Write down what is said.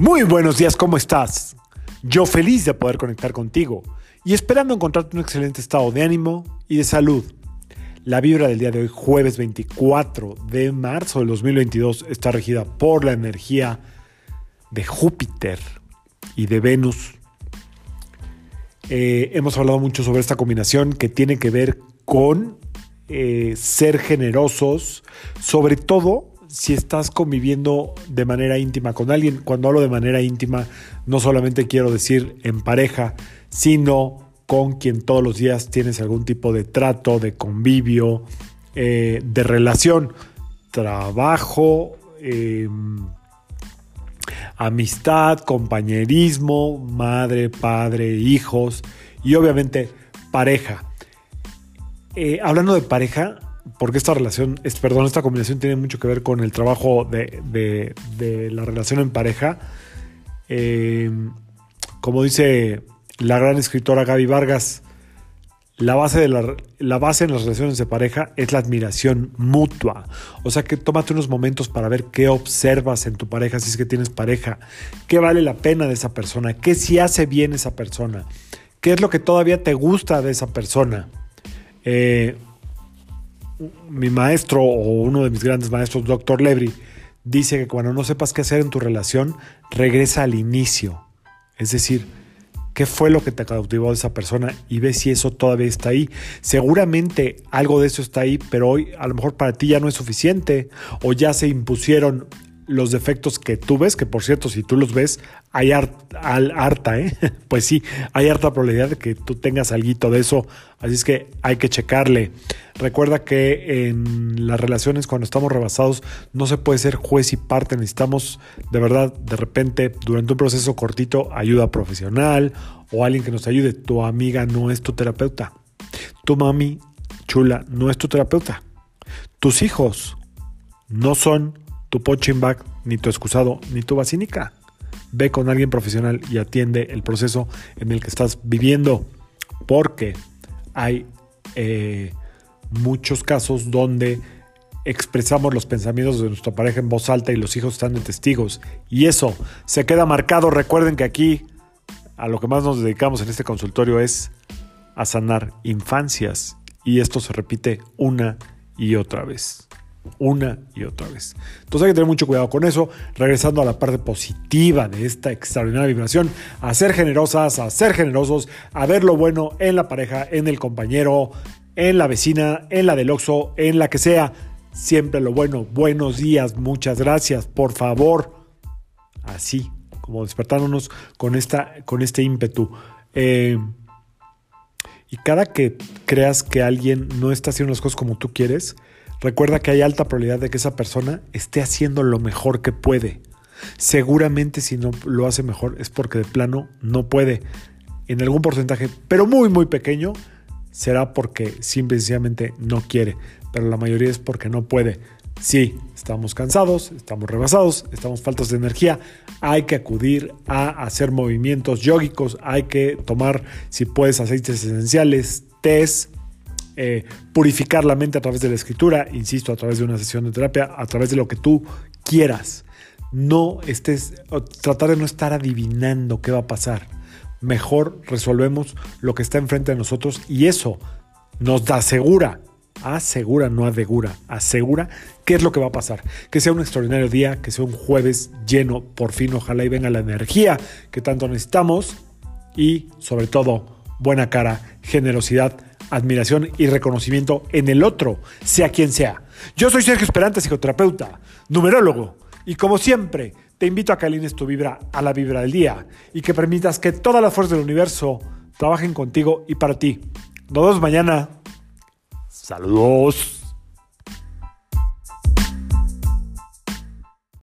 Muy buenos días, ¿cómo estás? Yo feliz de poder conectar contigo y esperando encontrarte un excelente estado de ánimo y de salud. La vibra del día de hoy, jueves 24 de marzo del 2022, está regida por la energía de Júpiter y de Venus. Eh, hemos hablado mucho sobre esta combinación que tiene que ver con eh, ser generosos, sobre todo si estás conviviendo de manera íntima con alguien. Cuando hablo de manera íntima, no solamente quiero decir en pareja, sino con quien todos los días tienes algún tipo de trato, de convivio, eh, de relación, trabajo, em, amistad, compañerismo, madre, padre, hijos y obviamente pareja. Eh, hablando de pareja, porque esta relación, perdón, esta combinación tiene mucho que ver con el trabajo de, la relación en pareja. Eh, como dice la gran escritora Gaby Vargas, la base, de la, base en las relaciones de pareja es la admiración mutua. O sea que tómate unos momentos para ver qué observas en tu pareja si es que tienes pareja, qué vale la pena de esa persona, qué si hace bien esa persona, qué es lo que todavía te gusta de esa persona. Eh, mi maestro o uno de mis grandes maestros, Dr. Levry, dice que cuando no sepas qué hacer en tu relación, regresa al inicio. Es decir, qué fue lo que te cautivó de esa persona y ve si eso todavía está ahí. Seguramente algo de eso está ahí, pero hoy a lo mejor para ti ya no es suficiente o ya se impusieron los defectos que tú ves, que por cierto, si tú los ves, hay harta, ¿eh? Pues sí, hay harta probabilidad de que tú tengas algo de eso, así es que hay que checarle. Recuerda que en las relaciones cuando estamos rebasados no se puede ser juez y parte, necesitamos de verdad de repente durante un proceso cortito ayuda profesional o alguien que nos ayude. Tu amiga no es tu terapeuta. Tu mami chula no es tu terapeuta. Tus hijos no son tu punching bag, ni tu excusado, ni tu basínica. Ve con alguien profesional y atiende el proceso en el que estás viviendo, porque hay eh, muchos casos donde expresamos los pensamientos de nuestra pareja en voz alta y los hijos están de testigos. Y eso se queda marcado. Recuerden que aquí a lo que más nos dedicamos en este consultorio es a sanar infancias. Y esto se repite una y otra vez una y otra vez. Entonces hay que tener mucho cuidado con eso, regresando a la parte positiva de esta extraordinaria vibración, a ser generosas, a ser generosos, a ver lo bueno en la pareja, en el compañero, en la vecina, en la del Oxo, en la que sea. Siempre lo bueno. Buenos días, muchas gracias, por favor. Así, como despertándonos con, esta, con este ímpetu. Eh, y cada que creas que alguien no está haciendo las cosas como tú quieres, Recuerda que hay alta probabilidad de que esa persona esté haciendo lo mejor que puede. Seguramente si no lo hace mejor es porque de plano no puede. En algún porcentaje, pero muy muy pequeño, será porque simplemente no quiere. Pero la mayoría es porque no puede. Sí, estamos cansados, estamos rebasados, estamos faltos de energía. Hay que acudir a hacer movimientos yógicos, hay que tomar, si puedes, aceites esenciales, test, eh, purificar la mente a través de la escritura, insisto, a través de una sesión de terapia, a través de lo que tú quieras. No estés, tratar de no estar adivinando qué va a pasar. Mejor resolvemos lo que está enfrente de nosotros y eso nos da asegura, asegura, no adegura, asegura qué es lo que va a pasar. Que sea un extraordinario día, que sea un jueves lleno, por fin, ojalá y venga la energía que tanto necesitamos y sobre todo buena cara, generosidad admiración y reconocimiento en el otro, sea quien sea. Yo soy Sergio Esperante, psicoterapeuta, numerólogo, y como siempre, te invito a que alines tu vibra a la vibra del día y que permitas que todas las fuerzas del universo trabajen contigo y para ti. Nos vemos mañana. Saludos.